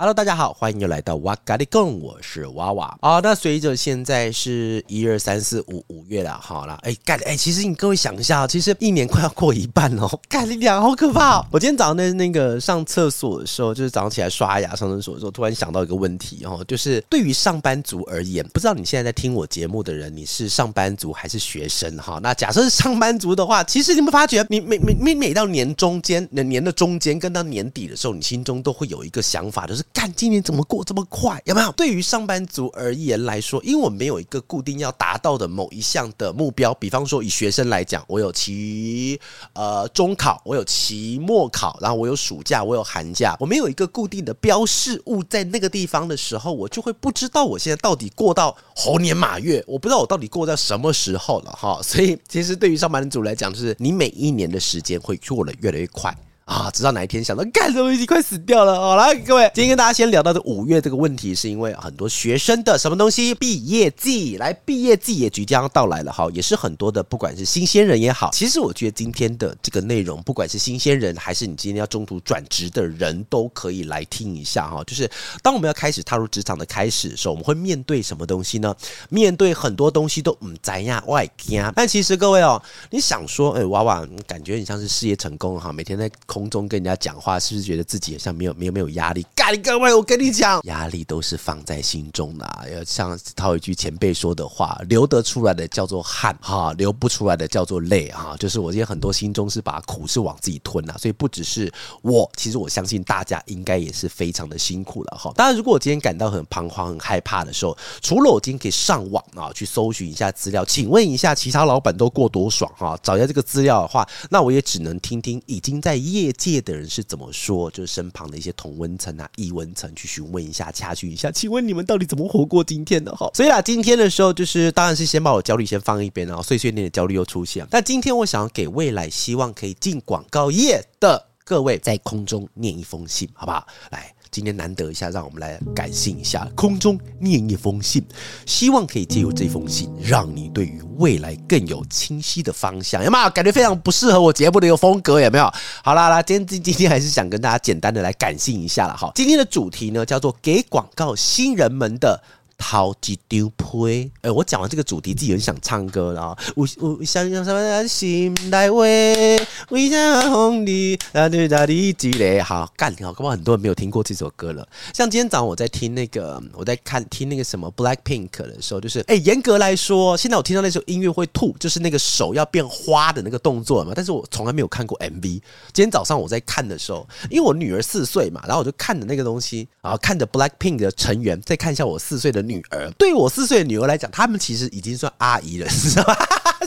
Hello，大家好，欢迎又来到哇嘎哩供，我是娃娃啊。那随着现在是一二三四五五月了，好了，哎干哎，其实你各位想一下，其实一年快要过一半哦，干你娘，好可怕哦！我今天早上在那个上厕所的时候，就是早上起来刷牙上厕所的时候，突然想到一个问题哦，就是对于上班族而言，不知道你现在在听我节目的人，你是上班族还是学生哈？那假设是上班族的话，其实你们发觉，你每每每每到年中间，那年的中间跟到年底的时候，你心中都会有一个想法，就是。看今年怎么过这么快？有没有？对于上班族而言来说，因为我没有一个固定要达到的某一项的目标。比方说，以学生来讲，我有期呃中考，我有期末考，然后我有暑假，我有寒假，我没有一个固定的标示物在那个地方的时候，我就会不知道我现在到底过到猴年马月，我不知道我到底过到什么时候了哈。所以，其实对于上班族来讲，就是你每一年的时间会过得越来越快。啊，直到哪一天想到，干什么已经快死掉了。好了，各位，今天跟大家先聊到这五月这个问题，是因为很多学生的什么东西毕业季，来毕业季也即将到来了哈，也是很多的，不管是新鲜人也好，其实我觉得今天的这个内容，不管是新鲜人还是你今天要中途转职的人，都可以来听一下哈。就是当我们要开始踏入职场的开始的时候，我们会面对什么东西呢？面对很多东西都唔知呀，外惊。但其实各位哦，你想说，哎，娃娃，感觉你像是事业成功哈，每天在。空中跟人家讲话，是不是觉得自己好像没有没有没有压力？干各位，我跟你讲，压力都是放在心中的啊。要像套一句前辈说的话，流得出来的叫做汗哈，流不出来的叫做泪哈。就是我今天很多心中是把苦是往自己吞呐，所以不只是我，其实我相信大家应该也是非常的辛苦了哈。当然，如果我今天感到很彷徨、很害怕的时候，除了我今天可以上网啊去搜寻一下资料，请问一下其他老板都过多爽哈？找一下这个资料的话，那我也只能听听已经在业。业界的人是怎么说？就是身旁的一些同温层啊、异温层去询问一下、掐询一下，请问你们到底怎么活过今天的？哈，所以啦，今天的时候就是，当然是先把我焦虑先放一边，然后碎碎念的焦虑又出现。但今天我想要给未来希望可以进广告业的各位，在空中念一封信，好不好？来。今天难得一下，让我们来感性一下。空中念一封信，希望可以借由这封信，让你对于未来更有清晰的方向。有没有感觉非常不适合我节目的一个风格？有没有？好啦啦，今天今天还是想跟大家简单的来感性一下了哈。今天的主题呢，叫做给广告新人们的。掏几丢皮，哎，我讲完这个主题，自己很想唱歌了啊！我我想用什么心来为为啥红你啊对啊你积累好干好，恐怕很多人没有听过这首歌了。像今天早上我在听那个，我在看听那个什么 Black Pink 的时候，就是哎，严格来说，现在我听到那首音乐会吐，就是那个手要变花的那个动作嘛。但是我从来没有看过 MV。今天早上我在看的时候，因为我女儿四岁嘛，然后我就看着那个东西，然后看着 Black Pink 的成员，再看一下我四岁的。女儿，对我四岁的女儿来讲，他们其实已经算阿姨了，你知道吗？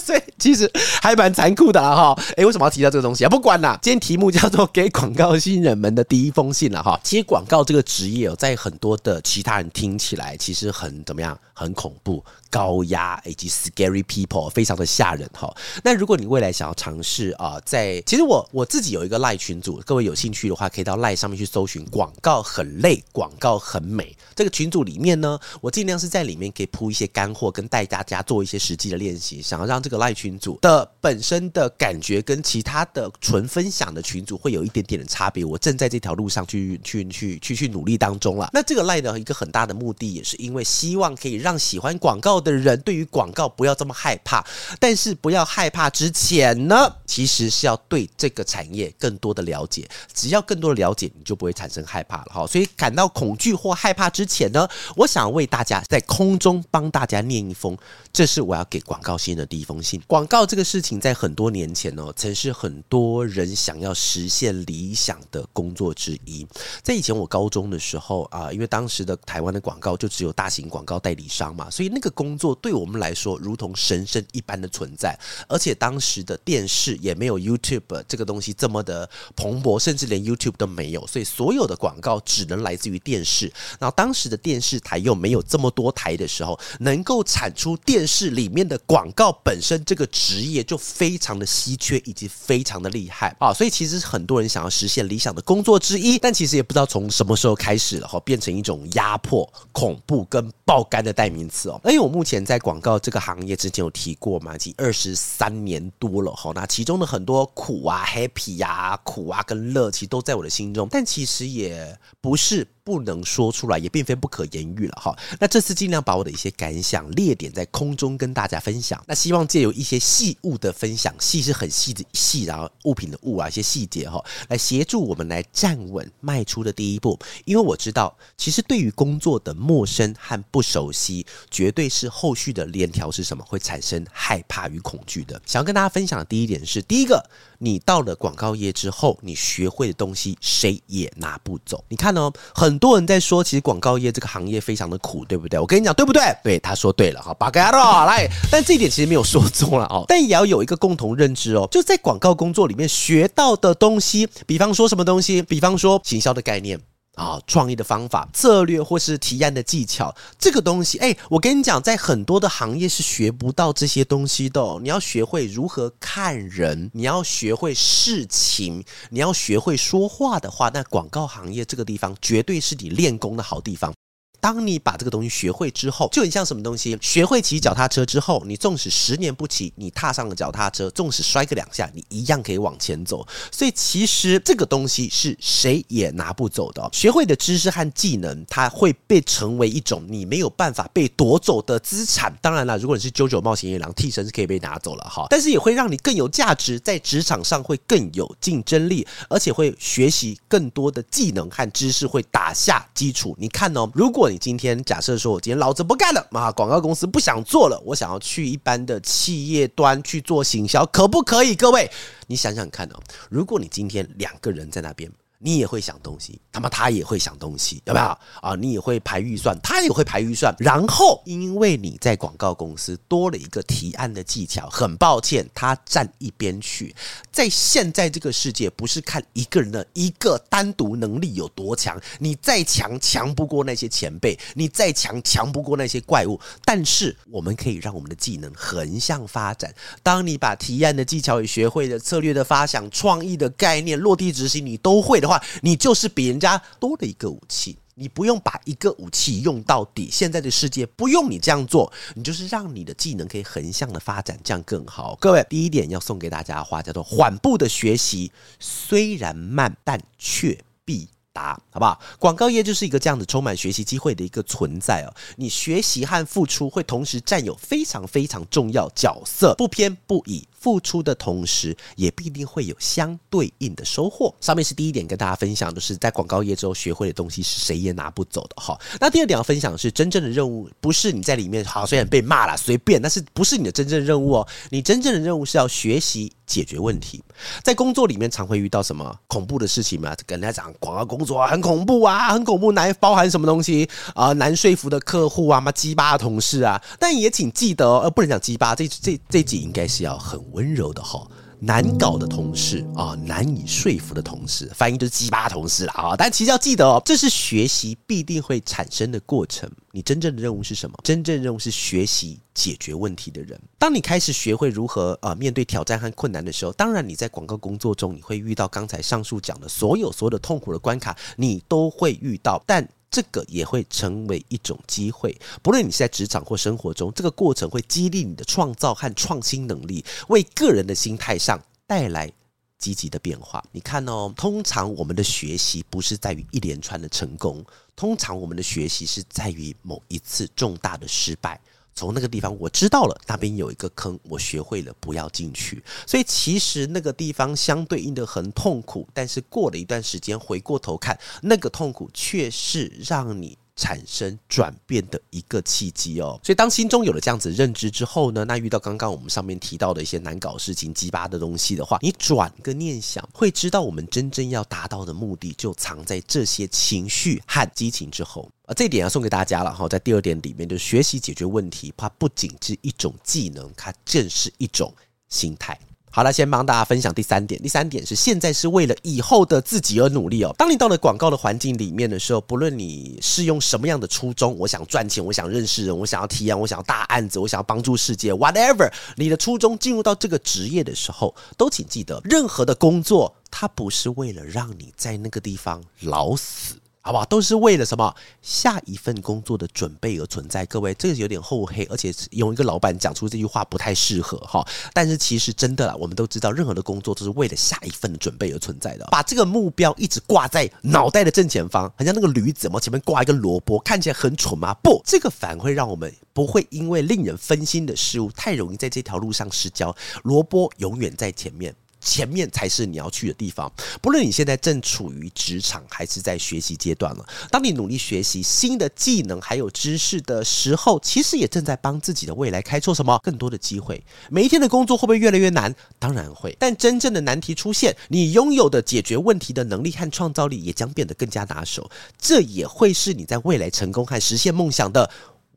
所以其实还蛮残酷的哈。诶，为什么要提到这个东西啊？不管啦，今天题目叫做 “给广告新人们的第一封信”了哈。其实广告这个职业哦，在很多的其他人听起来，其实很怎么样？很恐怖、高压以及 scary people，非常的吓人哈。那如果你未来想要尝试啊，在其实我我自己有一个赖群组，各位有兴趣的话，可以到赖上面去搜寻“广告很累，广告很美”这个群组里面呢，我尽量是在里面可以铺一些干货，跟带大家做一些实际的练习，想要让这个赖群组的本身的感觉跟其他的纯分享的群组会有一点点的差别。我正在这条路上去去去去去努力当中了。那这个赖的一个很大的目的，也是因为希望可以让喜欢广告的人对于广告不要这么害怕，但是不要害怕之前呢，其实是要对这个产业更多的了解。只要更多的了解，你就不会产生害怕了哈。所以感到恐惧或害怕之前呢，我想为大家在空中帮大家念一封，这是我要给广告新的第一封广告这个事情在很多年前哦，曾是很多人想要实现理想的工作之一。在以前我高中的时候啊，因为当时的台湾的广告就只有大型广告代理。商嘛，所以那个工作对我们来说如同神圣一般的存在。而且当时的电视也没有 YouTube 这个东西这么的蓬勃，甚至连 YouTube 都没有，所以所有的广告只能来自于电视。然后当时的电视台又没有这么多台的时候，能够产出电视里面的广告本身这个职业就非常的稀缺，以及非常的厉害啊！所以其实很多人想要实现理想的工作之一，但其实也不知道从什么时候开始了哈，变成一种压迫、恐怖跟爆肝的代名词哦。因为我目前在广告这个行业之前有提过嘛，已经二十三年多了哈。那其中的很多苦啊、happy 呀、啊、苦啊跟乐，其实都在我的心中，但其实也不是。不能说出来，也并非不可言喻了哈。那这次尽量把我的一些感想列点在空中跟大家分享。那希望借由一些细物的分享，细是很细的细，然后物品的物啊，一些细节哈，来协助我们来站稳迈出的第一步。因为我知道，其实对于工作的陌生和不熟悉，绝对是后续的链条是什么会产生害怕与恐惧的。想要跟大家分享的第一点是，第一个，你到了广告业之后，你学会的东西谁也拿不走。你看哦，很。很多人在说，其实广告业这个行业非常的苦，对不对？我跟你讲，对不对？对，他说对了哈，巴嘎罗来。但这一点其实没有说错了哦，但也要有一个共同认知哦，就在广告工作里面学到的东西，比方说什么东西，比方说行销的概念。啊，创意的方法、策略或是提案的技巧，这个东西，哎，我跟你讲，在很多的行业是学不到这些东西的。你要学会如何看人，你要学会事情，你要学会说话的话，那广告行业这个地方绝对是你练功的好地方。当你把这个东西学会之后，就很像什么东西？学会骑脚踏车之后，你纵使十年不骑，你踏上了脚踏车，纵使摔个两下，你一样可以往前走。所以其实这个东西是谁也拿不走的。学会的知识和技能，它会被成为一种你没有办法被夺走的资产。当然了，如果你是九九冒险野狼，替身是可以被拿走了哈，但是也会让你更有价值，在职场上会更有竞争力，而且会学习更多的技能和知识，会打下基础。你看哦，如果你今天假设说，我今天老子不干了，啊，广告公司不想做了，我想要去一般的企业端去做行销，可不可以？各位，你想想看哦，如果你今天两个人在那边。你也会想东西，他妈他也会想东西，有没有啊？你也会排预算，他也会排预算。然后，因为你在广告公司多了一个提案的技巧，很抱歉，他站一边去。在现在这个世界，不是看一个人的一个单独能力有多强，你再强强不过那些前辈，你再强强不过那些怪物。但是，我们可以让我们的技能横向发展。当你把提案的技巧也学会了，策略的发想、创意的概念落地执行，你都会的。话，你就是比人家多了一个武器，你不用把一个武器用到底。现在的世界不用你这样做，你就是让你的技能可以横向的发展，这样更好。各位，第一点要送给大家的话叫做缓步的学习，虽然慢，但却必达，好不好？广告业就是一个这样子充满学习机会的一个存在哦。你学习和付出会同时占有非常非常重要角色，不偏不倚。付出的同时，也必定会有相对应的收获。上面是第一点跟大家分享的是，在广告业之后学会的东西是谁也拿不走的哈。那第二点要分享的是，真正的任务不是你在里面好，虽然被骂了随便，但是不是你的真正任务哦。你真正的任务是要学习解决问题。在工作里面常会遇到什么恐怖的事情吗？跟人家讲广告工作很恐怖啊，很恐怖，难包含什么东西啊？难说服的客户啊，嘛鸡巴的同事啊。但也请记得，呃，不能讲鸡巴，这这这集应该是要很。温柔的哈，难搞的同事啊，难以说服的同事，翻译就是鸡巴同事了啊！但其实要记得哦，这是学习必定会产生的过程。你真正的任务是什么？真正任务是学习解决问题的人。当你开始学会如何啊面对挑战和困难的时候，当然你在广告工作中你会遇到刚才上述讲的所有所有的痛苦的关卡，你都会遇到，但。这个也会成为一种机会，不论你是在职场或生活中，这个过程会激励你的创造和创新能力，为个人的心态上带来积极的变化。你看哦，通常我们的学习不是在于一连串的成功，通常我们的学习是在于某一次重大的失败。从那个地方我知道了，那边有一个坑，我学会了不要进去。所以其实那个地方相对应的很痛苦，但是过了一段时间回过头看，那个痛苦却是让你产生转变的一个契机哦。所以当心中有了这样子认知之后呢，那遇到刚刚我们上面提到的一些难搞事情、鸡巴的东西的话，你转个念想，会知道我们真正要达到的目的就藏在这些情绪和激情之后。啊，这一点要送给大家了哈。在第二点里面，就是学习解决问题，它不仅是一种技能，它更是一种心态。好了，先帮大家分享第三点。第三点是现在是为了以后的自己而努力哦。当你到了广告的环境里面的时候，不论你是用什么样的初衷，我想赚钱，我想认识人，我想要提案，我想要大案子，我想要帮助世界，whatever，你的初衷进入到这个职业的时候，都请记得，任何的工作，它不是为了让你在那个地方老死。好不好？都是为了什么？下一份工作的准备而存在。各位，这个有点厚黑，而且用一个老板讲出这句话不太适合哈。但是其实真的啦，我们都知道，任何的工作都是为了下一份的准备而存在的。把这个目标一直挂在脑袋的正前方，好像那个驴子嘛，前面挂一个萝卜，看起来很蠢吗？不，这个反会让我们不会因为令人分心的事物，太容易在这条路上失焦。萝卜永远在前面。前面才是你要去的地方。不论你现在正处于职场还是在学习阶段了，当你努力学习新的技能还有知识的时候，其实也正在帮自己的未来开拓什么更多的机会。每一天的工作会不会越来越难？当然会。但真正的难题出现，你拥有的解决问题的能力和创造力也将变得更加拿手。这也会是你在未来成功和实现梦想的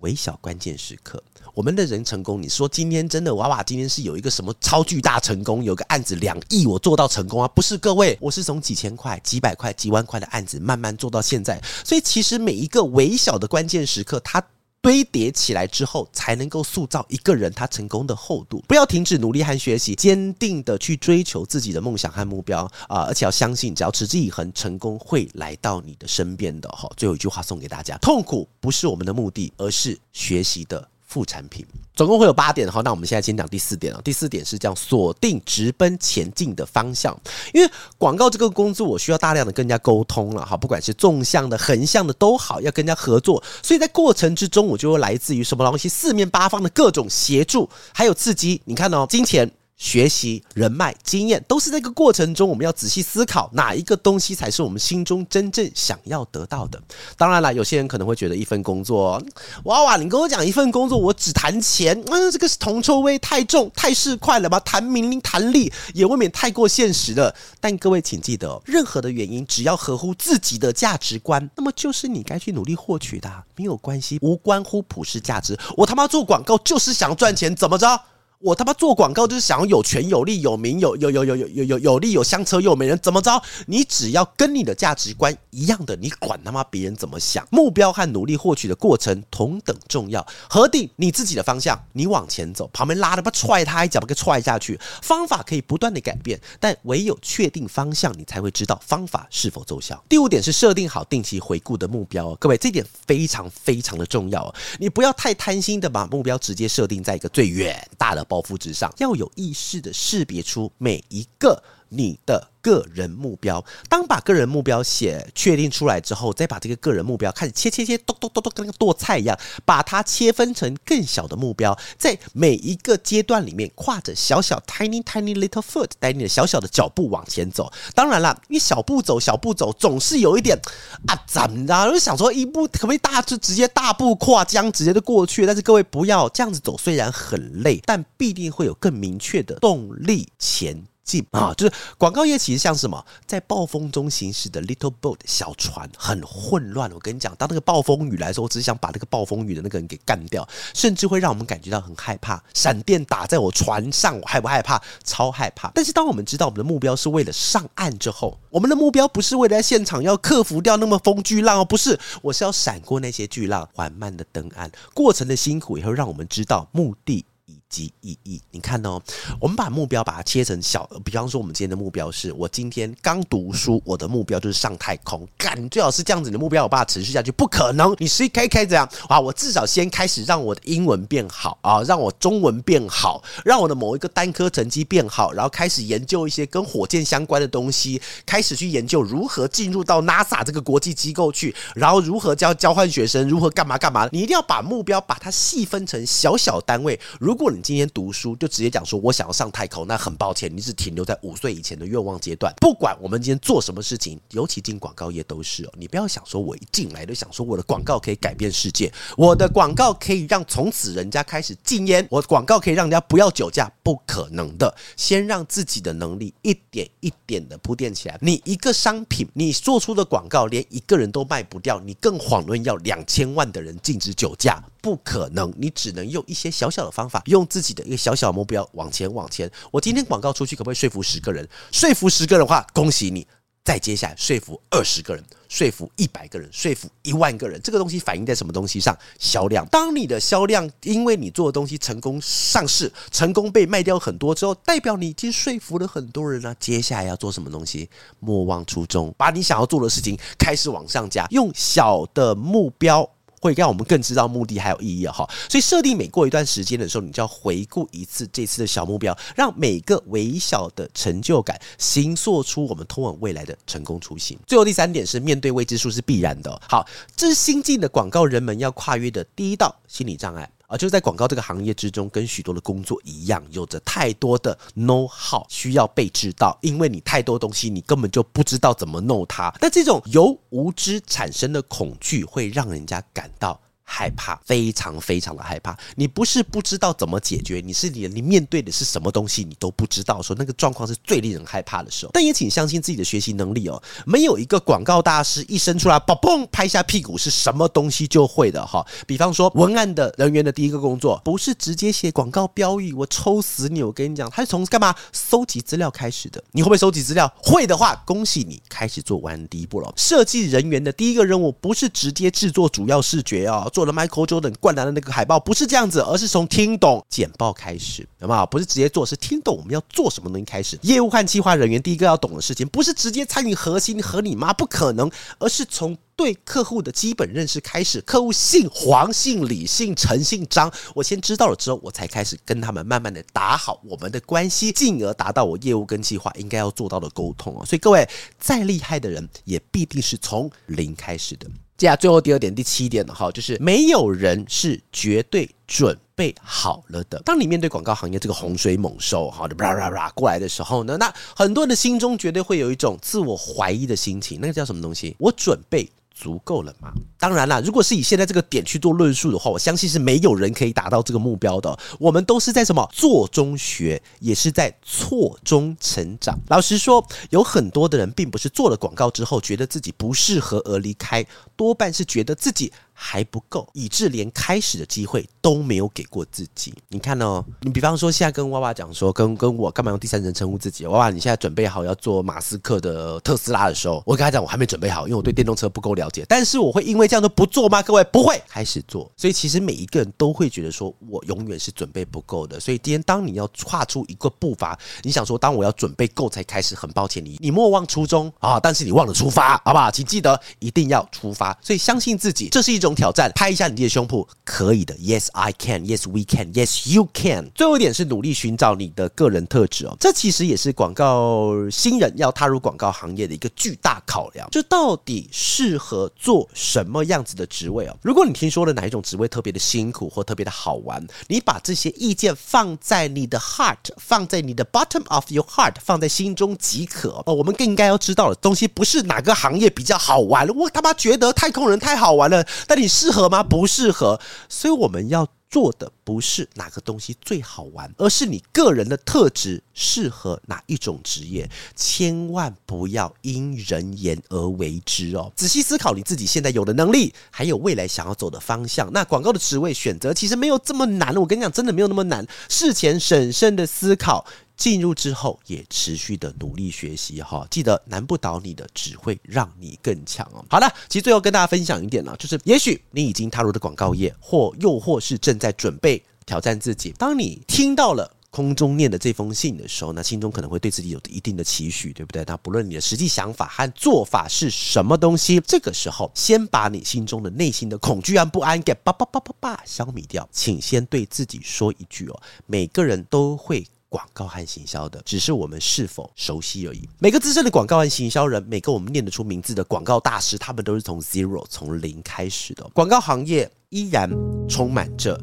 微小关键时刻。我们的人成功，你说今天真的娃娃今天是有一个什么超巨大成功，有个案子两亿，我做到成功啊？不是，各位，我是从几千块、几百块、几万块的案子慢慢做到现在，所以其实每一个微小的关键时刻，它堆叠起来之后，才能够塑造一个人他成功的厚度。不要停止努力和学习，坚定的去追求自己的梦想和目标啊！而且要相信，只要持之以恒，成功会来到你的身边的。哈，最后一句话送给大家：痛苦不是我们的目的，而是学习的。副产品总共会有八点，哈，那我们现在先讲第四点啊。第四点是叫锁定直奔前进的方向，因为广告这个工作，我需要大量的跟人家沟通了，哈，不管是纵向的、横向的都好，要跟人家合作，所以在过程之中，我就会来自于什么东西，四面八方的各种协助，还有刺激。你看哦，金钱。学习、人脉、经验，都是这个过程中，我们要仔细思考哪一个东西才是我们心中真正想要得到的。当然了，有些人可能会觉得一份工作，哇哇，你跟我讲一份工作，我只谈钱，嗯，这个是铜臭味太重，太市侩了吧？谈名利、谈利，也未免太过现实了。但各位请记得，任何的原因，只要合乎自己的价值观，那么就是你该去努力获取的，没有关系，无关乎普世价值。我他妈做广告就是想赚钱，怎么着？我他妈做广告就是想要有权有利有名有有有有有有有有利有香车有美人，怎么着？你只要跟你的价值观一样的，你管他妈别人怎么想？目标和努力获取的过程同等重要。核定你自己的方向，你往前走，旁边拉的不踹他一脚，把他踹下去。方法可以不断的改变，但唯有确定方向，你才会知道方法是否奏效。第五点是设定好定期回顾的目标，各位这点非常非常的重要。你不要太贪心的把目标直接设定在一个最远大的包袱之上，要有意识的识别出每一个你的。个人目标，当把个人目标写确定出来之后，再把这个个人目标开始切切切，剁剁剁剁，跟那个剁菜一样，把它切分成更小的目标，在每一个阶段里面跨着小小 tiny tiny little foot，带你的小小的脚步往前走。当然了，你小步走，小步走，总是有一点啊，怎么着？就想说一步可不可以大就直接大步跨江，直接就过去。但是各位不要这样子走，虽然很累，但必定会有更明确的动力前。进啊，就是广告业其实像什么，在暴风中行驶的 little boat 小船，很混乱。我跟你讲，当那个暴风雨来的时候，我只想把那个暴风雨的那个人给干掉，甚至会让我们感觉到很害怕。闪电打在我船上，我害不害怕？超害怕。但是当我们知道我们的目标是为了上岸之后，我们的目标不是为了在现场要克服掉那么风巨浪哦，不是，我是要闪过那些巨浪，缓慢的登岸。过程的辛苦也会让我们知道目的。及意义，你看哦，我们把目标把它切成小，比方说我们今天的目标是我今天刚读书，我的目标就是上太空，干，最好是这样子的目标，我把它持续下去，不可能，你是可以开这样。啊，我至少先开始让我的英文变好啊，让我中文变好，让我的某一个单科成绩变好，然后开始研究一些跟火箭相关的东西，开始去研究如何进入到 NASA 这个国际机构去，然后如何交交换学生，如何干嘛干嘛，你一定要把目标把它细分成小小单位，如果你。今天读书就直接讲说我想要上太空，那很抱歉，你是停留在五岁以前的愿望阶段。不管我们今天做什么事情，尤其进广告业都是哦，你不要想说我一进来就想说我的广告可以改变世界，我的广告可以让从此人家开始禁烟，我广告可以让人家不要酒驾，不可能的。先让自己的能力一点一点的铺垫起来。你一个商品，你做出的广告连一个人都卖不掉，你更遑论要两千万的人禁止酒驾。不可能，你只能用一些小小的方法，用自己的一个小小目标往前往前。我今天广告出去，可不可以说服十个人？说服十个人的话，恭喜你。再接下来说服二十个人，说服一百个人，说服一万个人。这个东西反映在什么东西上？销量。当你的销量因为你做的东西成功上市，成功被卖掉很多之后，代表你已经说服了很多人了。接下来要做什么东西？莫忘初衷，把你想要做的事情开始往上加，用小的目标。会让我们更知道目的还有意义哈，所以设定每过一段时间的时候，你就要回顾一次这次的小目标，让每个微小的成就感形塑出我们通往未来的成功雏形。最后第三点是面对未知数是必然的。好，这是新进的广告人们要跨越的第一道心理障碍。啊，就是在广告这个行业之中，跟许多的工作一样，有着太多的 know how 需要被知道，因为你太多东西，你根本就不知道怎么弄它。那这种由无知产生的恐惧，会让人家感到。害怕，非常非常的害怕。你不是不知道怎么解决，你是你你面对的是什么东西，你都不知道。说那个状况是最令人害怕的时候。但也请相信自己的学习能力哦。没有一个广告大师一生出来，嘣嘣拍下屁股是什么东西就会的哈。比方说文案的人员的第一个工作，不是直接写广告标语，我抽死你！我跟你讲，他是从干嘛？搜集资料开始的。你会不会搜集资料？会的话，恭喜你开始做文案第一步了。设计人员的第一个任务，不是直接制作主要视觉哦。做了 Michael Jordan 灌篮的那个海报不是这样子，而是从听懂简报开始，好不好？不是直接做，是听懂我们要做什么东西开始。业务和计划人员第一个要懂的事情，不是直接参与核心和你妈不可能，而是从对客户的基本认识开始。客户姓黄、姓李、姓陈、姓张，我先知道了之后，我才开始跟他们慢慢的打好我们的关系，进而达到我业务跟计划应该要做到的沟通哦。所以各位再厉害的人，也必定是从零开始的。接下来最后第二点、第七点的哈，就是没有人是绝对准备好了的。当你面对广告行业这个洪水猛兽哈的啦啦啦过来的时候呢，那很多人的心中绝对会有一种自我怀疑的心情。那个叫什么东西？我准备。足够了吗？当然啦，如果是以现在这个点去做论述的话，我相信是没有人可以达到这个目标的。我们都是在什么做中学，也是在错中成长。老实说，有很多的人并不是做了广告之后觉得自己不适合而离开，多半是觉得自己。还不够，以致连开始的机会都没有给过自己。你看哦，你比方说现在跟娃娃讲说，跟跟我干嘛用第三人称呼自己？娃娃，你现在准备好要做马斯克的特斯拉的时候，我跟他讲我还没准备好，因为我对电动车不够了解。但是我会因为这样都不做吗？各位不会，开始做。所以其实每一个人都会觉得说我永远是准备不够的。所以今天当你要跨出一个步伐，你想说当我要准备够才开始，很抱歉你你莫忘初衷啊，但是你忘了出发，好不好？请记得一定要出发。所以相信自己，这是一种种挑战，拍一下你自己的胸脯，可以的。Yes, I can. Yes, we can. Yes, you can. 最后一点是努力寻找你的个人特质哦，这其实也是广告新人要踏入广告行业的一个巨大考量。就到底适合做什么样子的职位哦？如果你听说了哪一种职位特别的辛苦或特别的好玩，你把这些意见放在你的 heart，放在你的 bottom of your heart，放在心中即可哦。我们更应该要知道的东西，不是哪个行业比较好玩，我他妈觉得太空人太好玩了，但你适合吗？不适合，所以我们要做的不是哪个东西最好玩，而是你个人的特质适合哪一种职业。千万不要因人言而为之哦！仔细思考你自己现在有的能力，还有未来想要走的方向。那广告的职位选择其实没有这么难，我跟你讲，真的没有那么难。事前审慎的思考。进入之后也持续的努力学习哈，记得难不倒你的只会让你更强哦。好了，其实最后跟大家分享一点呢，就是也许你已经踏入了广告业，或又或是正在在准备挑战自己。当你听到了空中念的这封信的时候，那心中可能会对自己有一定的期许，对不对？那不论你的实际想法和做法是什么东西，这个时候先把你心中的内心的恐惧和不安给叭叭叭叭叭消灭掉。请先对自己说一句哦，每个人都会。广告和行销的，只是我们是否熟悉而已。每个资深的广告和行销人，每个我们念得出名字的广告大师，他们都是从 zero 从零开始的。广告行业依然充满着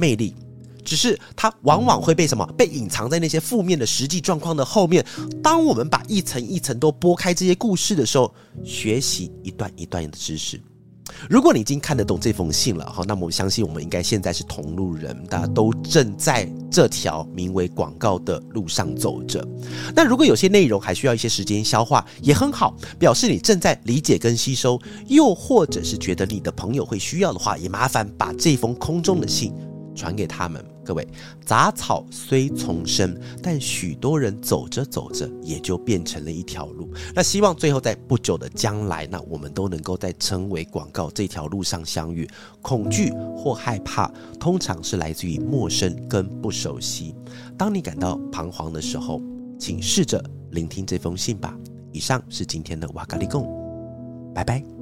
魅力。只是它往往会被什么？被隐藏在那些负面的实际状况的后面。当我们把一层一层都剥开这些故事的时候，学习一段一段的知识。如果你已经看得懂这封信了哈，那么我相信我们应该现在是同路人，大家都正在这条名为广告的路上走着。那如果有些内容还需要一些时间消化，也很好，表示你正在理解跟吸收，又或者是觉得你的朋友会需要的话，也麻烦把这封空中的信传给他们。各位，杂草虽丛生，但许多人走着走着也就变成了一条路。那希望最后在不久的将来，那我们都能够在成为广告这条路上相遇。恐惧或害怕，通常是来自于陌生跟不熟悉。当你感到彷徨的时候，请试着聆听这封信吧。以上是今天的瓦嘎哩供，拜拜。